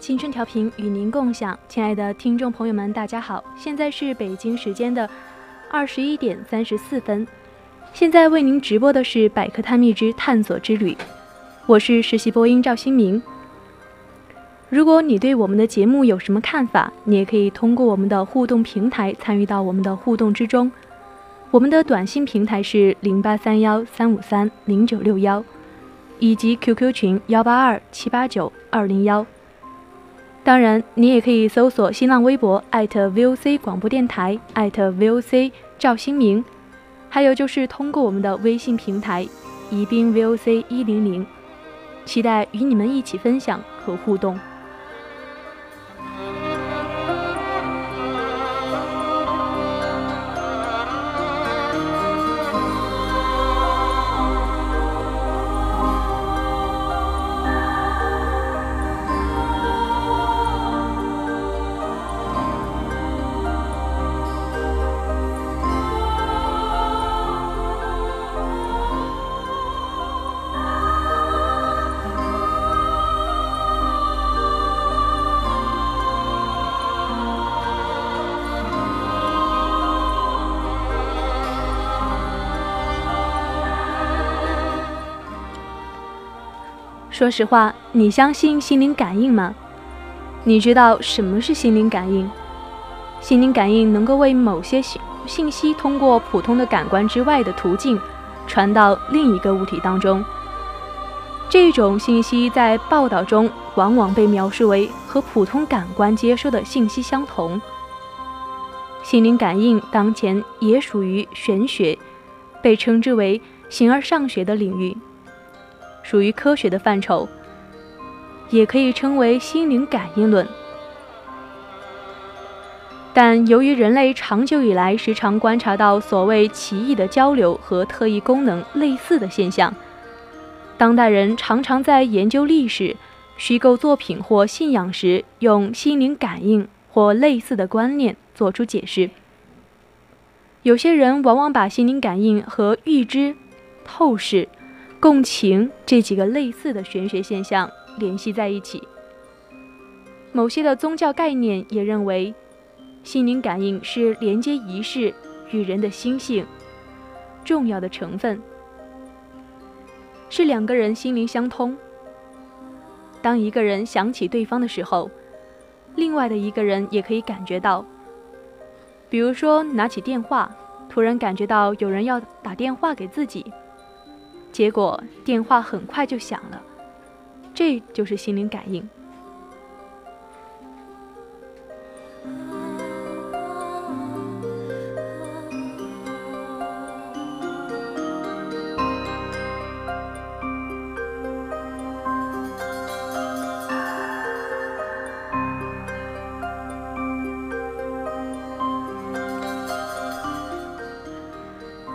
青春调频与您共享，亲爱的听众朋友们，大家好，现在是北京时间的二十一点三十四分，现在为您直播的是《百科探秘之探索之旅》，我是实习播音赵新明。如果你对我们的节目有什么看法，你也可以通过我们的互动平台参与到我们的互动之中。我们的短信平台是零八三幺三五三零九六幺，以及 QQ 群幺八二七八九二零幺。当然，你也可以搜索新浪微博 @VOC 广播电台 @VOC 赵新明，还有就是通过我们的微信平台宜宾 VOC 一零零，期待与你们一起分享和互动。说实话，你相信心灵感应吗？你知道什么是心灵感应？心灵感应能够为某些信信息通过普通的感官之外的途径传到另一个物体当中。这种信息在报道中往往被描述为和普通感官接收的信息相同。心灵感应当前也属于玄学，被称之为形而上学的领域。属于科学的范畴，也可以称为心灵感应论。但由于人类长久以来时常观察到所谓奇异的交流和特异功能类似的现象，当代人常常在研究历史、虚构作品或信仰时，用心灵感应或类似的观念做出解释。有些人往往把心灵感应和预知、透视。共情这几个类似的玄学现象联系在一起。某些的宗教概念也认为，心灵感应是连接仪式与人的心性重要的成分，是两个人心灵相通。当一个人想起对方的时候，另外的一个人也可以感觉到。比如说，拿起电话，突然感觉到有人要打电话给自己。结果电话很快就响了，这就是心灵感应。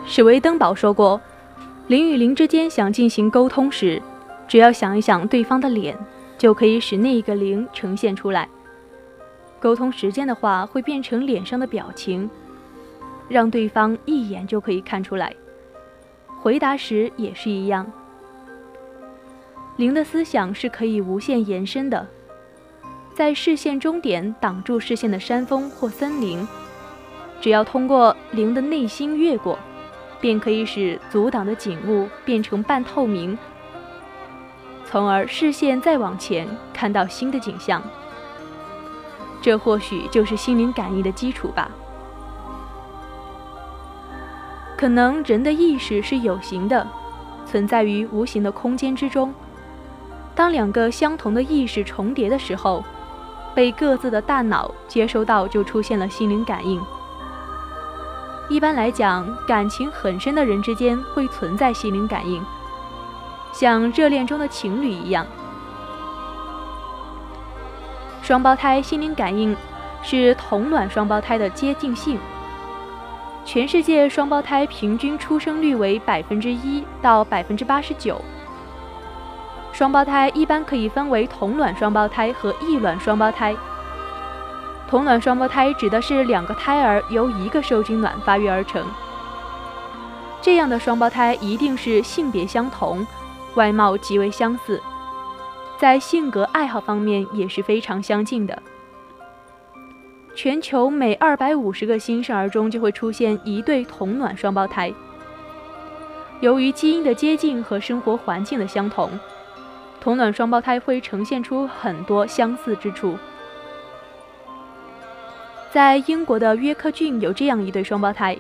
史维登堡说过。灵与灵之间想进行沟通时，只要想一想对方的脸，就可以使那一个灵呈现出来。沟通时间的话，会变成脸上的表情，让对方一眼就可以看出来。回答时也是一样。灵的思想是可以无限延伸的，在视线终点挡住视线的山峰或森林，只要通过灵的内心越过，便可以使阻挡的景物变成半透明，从而视线再往前看到新的景象。这或许就是心灵感应的基础吧。可能人的意识是有形的，存在于无形的空间之中。当两个相同的意识重叠的时候，被各自的大脑接收到，就出现了心灵感应。一般来讲，感情很深的人之间会存在心灵感应，像热恋中的情侣一样。双胞胎心灵感应是同卵双胞胎的接近性。全世界双胞胎平均出生率为百分之一到百分之八十九。双胞胎一般可以分为同卵双胞胎和异卵双胞胎。同卵双胞胎指的是两个胎儿由一个受精卵发育而成。这样的双胞胎一定是性别相同，外貌极为相似，在性格爱好方面也是非常相近的。全球每二百五十个新生儿中就会出现一对同卵双胞胎。由于基因的接近和生活环境的相同。同卵双胞胎会呈现出很多相似之处。在英国的约克郡有这样一对双胞胎，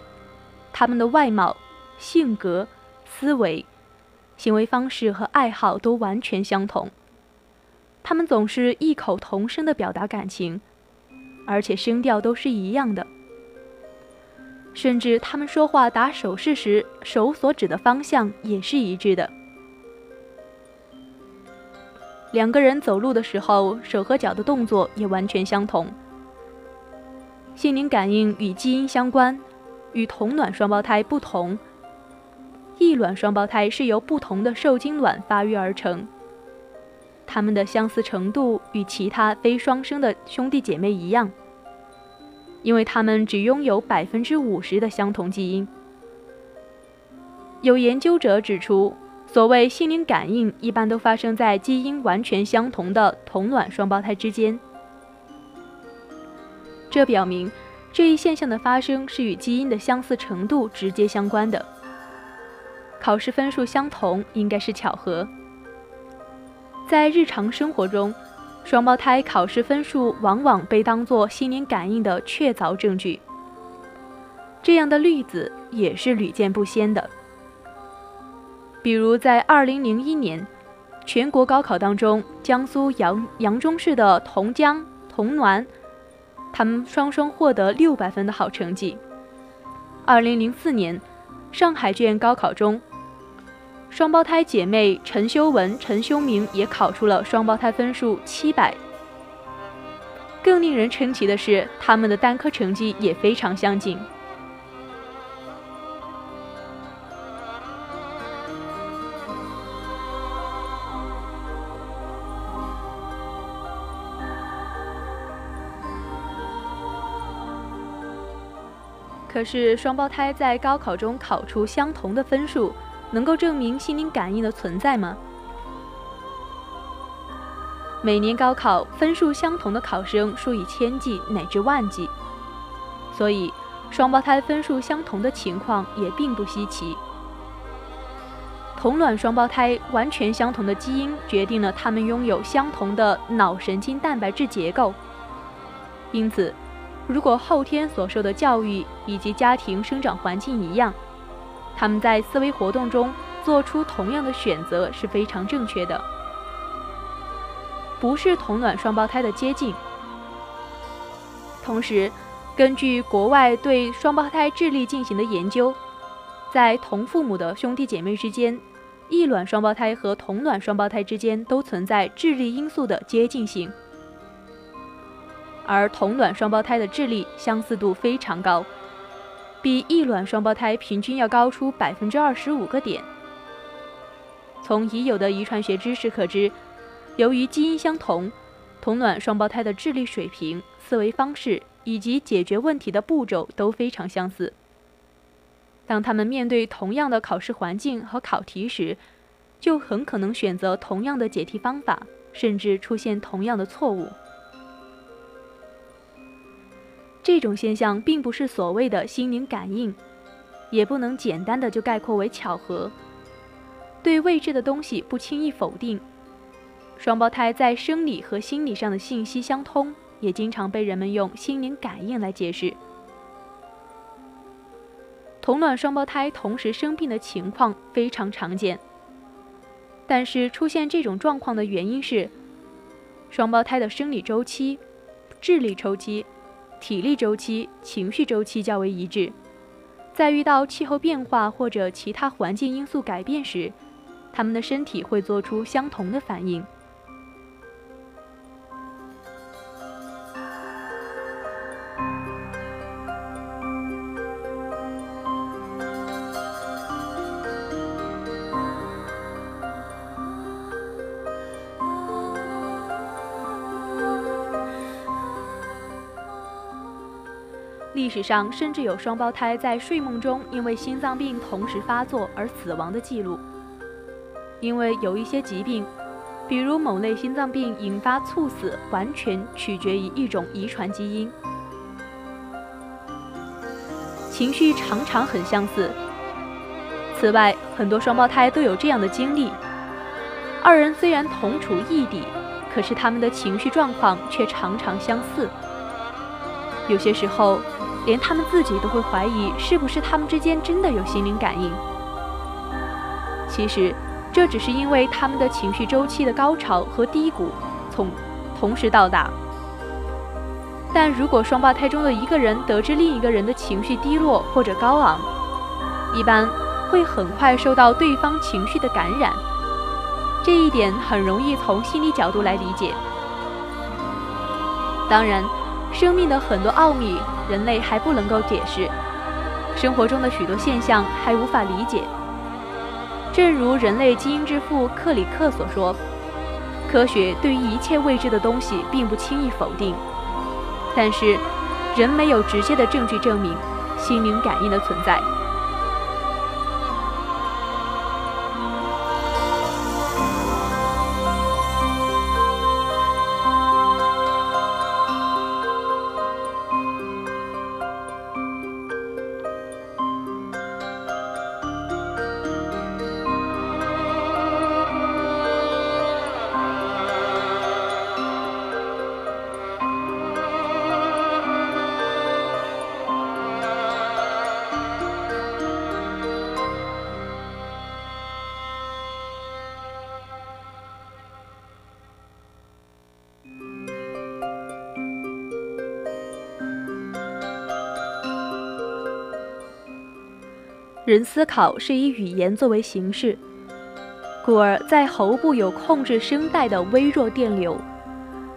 他们的外貌、性格、思维、行为方式和爱好都完全相同。他们总是异口同声地表达感情，而且声调都是一样的，甚至他们说话打手势时，手所指的方向也是一致的。两个人走路的时候，手和脚的动作也完全相同。心灵感应与基因相关，与同卵双胞胎不同。异卵双胞胎是由不同的受精卵发育而成，它们的相似程度与其他非双生的兄弟姐妹一样，因为它们只拥有百分之五十的相同基因。有研究者指出。所谓心灵感应，一般都发生在基因完全相同的同卵双胞胎之间。这表明，这一现象的发生是与基因的相似程度直接相关的。考试分数相同应该是巧合。在日常生活中，双胞胎考试分数往往被当作心灵感应的确凿证据。这样的例子也是屡见不鲜的。比如在二零零一年，全国高考当中，江苏扬扬中市的同江同暖，他们双双获得六百分的好成绩。二零零四年，上海卷高考中，双胞胎姐妹陈修文、陈修明也考出了双胞胎分数七百。更令人称奇的是，他们的单科成绩也非常相近。可是，双胞胎在高考中考出相同的分数，能够证明心灵感应的存在吗？每年高考分数相同的考生数以千计乃至万计，所以双胞胎分数相同的情况也并不稀奇。同卵双胞胎完全相同的基因决定了他们拥有相同的脑神经蛋白质结构，因此。如果后天所受的教育以及家庭生长环境一样，他们在思维活动中做出同样的选择是非常正确的。不是同卵双胞胎的接近。同时，根据国外对双胞胎智力进行的研究，在同父母的兄弟姐妹之间，异卵双胞胎和同卵双胞胎之间都存在智力因素的接近性。而同卵双胞胎的智力相似度非常高，比异卵双胞胎平均要高出百分之二十五个点。从已有的遗传学知识可知，由于基因相同，同卵双胞胎的智力水平、思维方式以及解决问题的步骤都非常相似。当他们面对同样的考试环境和考题时，就很可能选择同样的解题方法，甚至出现同样的错误。这种现象并不是所谓的心灵感应，也不能简单的就概括为巧合。对未知的东西不轻易否定。双胞胎在生理和心理上的信息相通，也经常被人们用心灵感应来解释。同卵双胞胎同时生病的情况非常常见，但是出现这种状况的原因是，双胞胎的生理周期、智力周期、体力周期、情绪周期较为一致，在遇到气候变化或者其他环境因素改变时，他们的身体会做出相同的反应。历史上甚至有双胞胎在睡梦中因为心脏病同时发作而死亡的记录。因为有一些疾病，比如某类心脏病引发猝死，完全取决于一种遗传基因。情绪常常很相似。此外，很多双胞胎都有这样的经历：二人虽然同处异地，可是他们的情绪状况却常常相似。有些时候。连他们自己都会怀疑，是不是他们之间真的有心灵感应？其实，这只是因为他们的情绪周期的高潮和低谷从同时到达。但如果双胞胎中的一个人得知另一个人的情绪低落或者高昂，一般会很快受到对方情绪的感染。这一点很容易从心理角度来理解。当然。生命的很多奥秘，人类还不能够解释；生活中的许多现象还无法理解。正如人类基因之父克里克所说：“科学对于一切未知的东西并不轻易否定，但是人没有直接的证据证明心灵感应的存在。”人思考是以语言作为形式，故而在喉部有控制声带的微弱电流，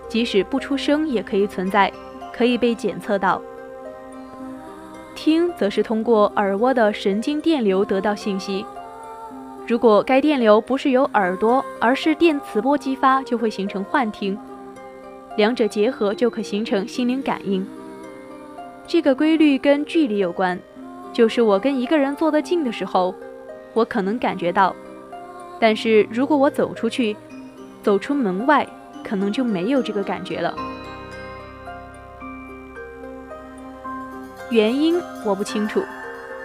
即使不出声也可以存在，可以被检测到。听则是通过耳蜗的神经电流得到信息，如果该电流不是由耳朵，而是电磁波激发，就会形成幻听，两者结合就可形成心灵感应。这个规律跟距离有关。就是我跟一个人坐得近的时候，我可能感觉到；但是如果我走出去，走出门外，可能就没有这个感觉了。原因我不清楚，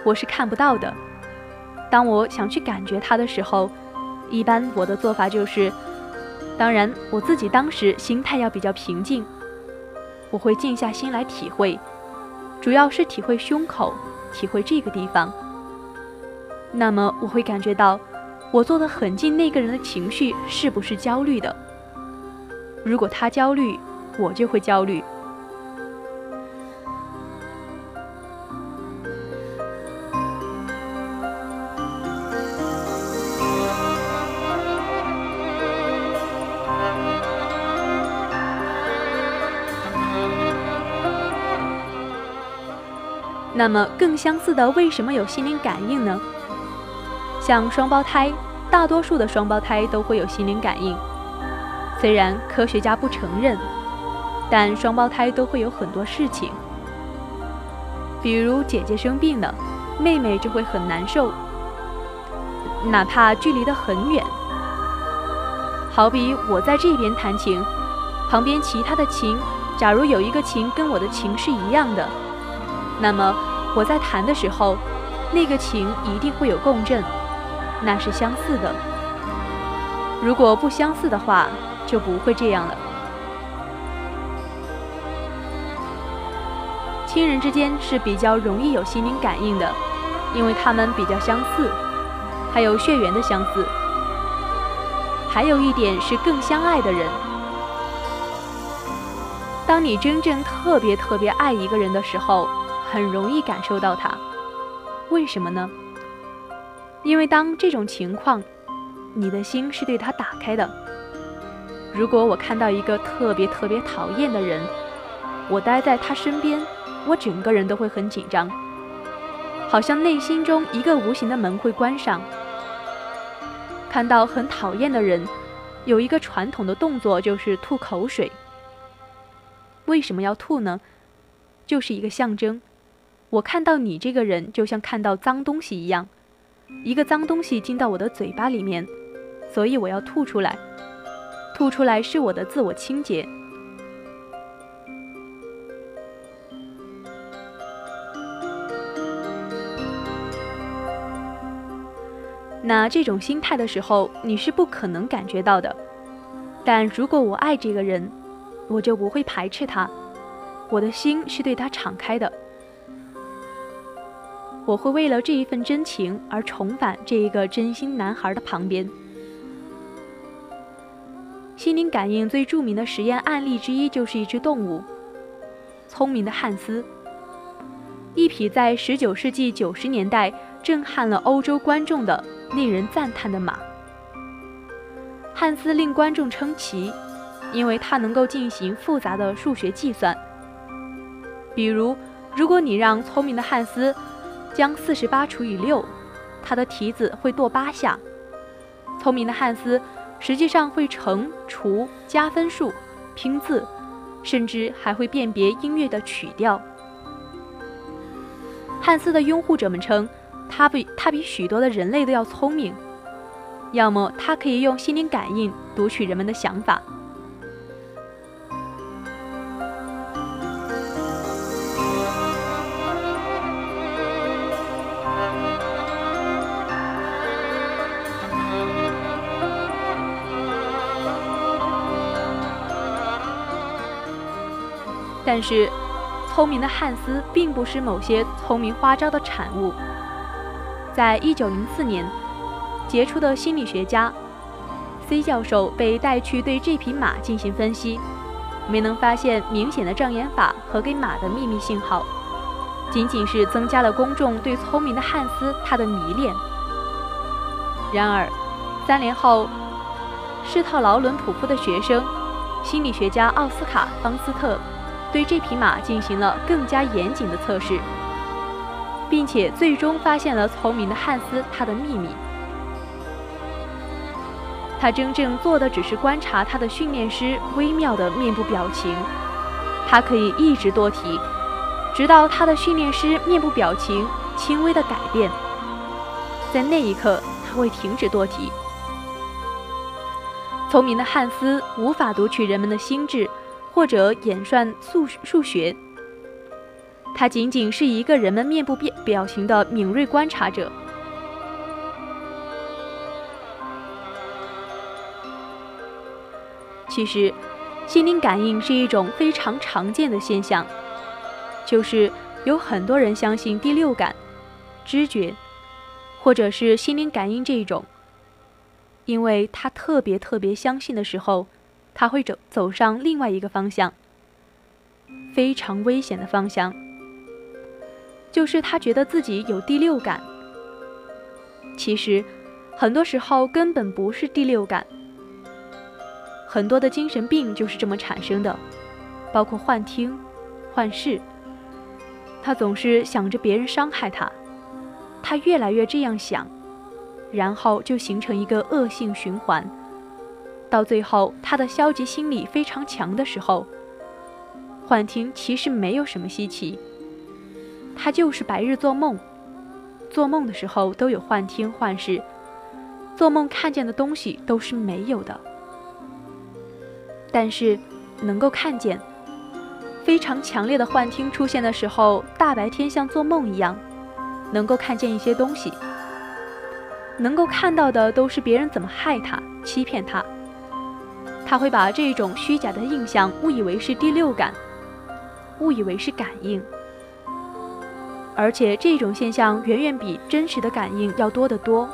我是看不到的。当我想去感觉它的时候，一般我的做法就是，当然我自己当时心态要比较平静，我会静下心来体会，主要是体会胸口。体会这个地方，那么我会感觉到，我坐得很近那个人的情绪是不是焦虑的？如果他焦虑，我就会焦虑。那么更相似的，为什么有心灵感应呢？像双胞胎，大多数的双胞胎都会有心灵感应，虽然科学家不承认，但双胞胎都会有很多事情，比如姐姐生病了，妹妹就会很难受，哪怕距离得很远。好比我在这边弹琴，旁边其他的琴，假如有一个琴跟我的琴是一样的，那么我在弹的时候，那个琴一定会有共振，那是相似的。如果不相似的话，就不会这样了。亲人之间是比较容易有心灵感应的，因为他们比较相似，还有血缘的相似。还有一点是更相爱的人。当你真正特别特别爱一个人的时候，很容易感受到他。为什么呢？因为当这种情况，你的心是对他打开的。如果我看到一个特别特别讨厌的人，我待在他身边。我整个人都会很紧张，好像内心中一个无形的门会关上。看到很讨厌的人，有一个传统的动作就是吐口水。为什么要吐呢？就是一个象征。我看到你这个人，就像看到脏东西一样，一个脏东西进到我的嘴巴里面，所以我要吐出来。吐出来是我的自我清洁。那这种心态的时候，你是不可能感觉到的。但如果我爱这个人，我就不会排斥他，我的心是对他敞开的。我会为了这一份真情而重返这一个真心男孩的旁边。心灵感应最著名的实验案例之一就是一只动物——聪明的汉斯，一匹在19世纪90年代震撼了欧洲观众的。令人赞叹的马，汉斯令观众称奇，因为他能够进行复杂的数学计算。比如，如果你让聪明的汉斯将四十八除以六，他的蹄子会跺八下。聪明的汉斯实际上会乘除加分数、拼字，甚至还会辨别音乐的曲调。汉斯的拥护者们称。他比他比许多的人类都要聪明，要么他可以用心灵感应读取人们的想法。但是，聪明的汉斯并不是某些聪明花招的产物。在一九零四年，杰出的心理学家 C 教授被带去对这匹马进行分析，没能发现明显的障眼法和给马的秘密信号，仅仅是增加了公众对聪明的汉斯他的迷恋。然而，三年后，施特劳伦普夫的学生心理学家奥斯卡方斯特对这匹马进行了更加严谨的测试。并且最终发现了聪明的汉斯他的秘密。他真正做的只是观察他的训练师微妙的面部表情。他可以一直跺蹄，直到他的训练师面部表情轻微的改变。在那一刻，他会停止跺蹄。聪明的汉斯无法读取人们的心智，或者演算数数学。他仅仅是一个人们面部表表情的敏锐观察者。其实，心灵感应是一种非常常见的现象，就是有很多人相信第六感、知觉，或者是心灵感应这一种，因为他特别特别相信的时候，他会走走上另外一个方向，非常危险的方向。就是他觉得自己有第六感，其实很多时候根本不是第六感。很多的精神病就是这么产生的，包括幻听、幻视。他总是想着别人伤害他，他越来越这样想，然后就形成一个恶性循环。到最后，他的消极心理非常强的时候，幻听其实没有什么稀奇，他就是白日做梦，做梦的时候都有幻听幻视，做梦看见的东西都是没有的，但是能够看见。非常强烈的幻听出现的时候，大白天像做梦一样，能够看见一些东西，能够看到的都是别人怎么害他、欺骗他。他会把这种虚假的印象误以为是第六感，误以为是感应，而且这种现象远远比真实的感应要多得多。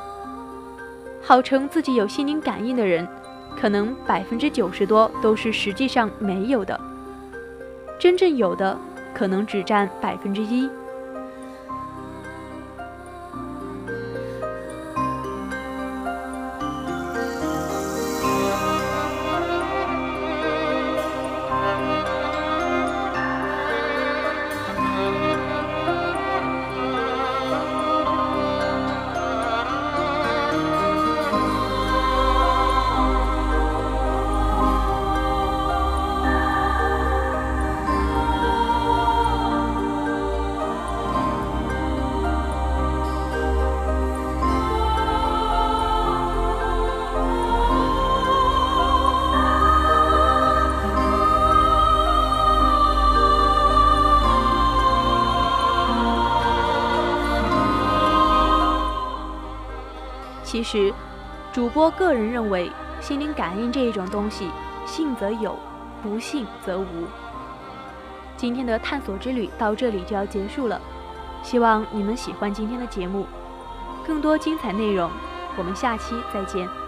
号称自己有心灵感应的人，可能百分之九十多都是实际上没有的。真正有的，可能只占百分之一。其实，主播个人认为，心灵感应这一种东西，信则有，不信则无。今天的探索之旅到这里就要结束了，希望你们喜欢今天的节目。更多精彩内容，我们下期再见。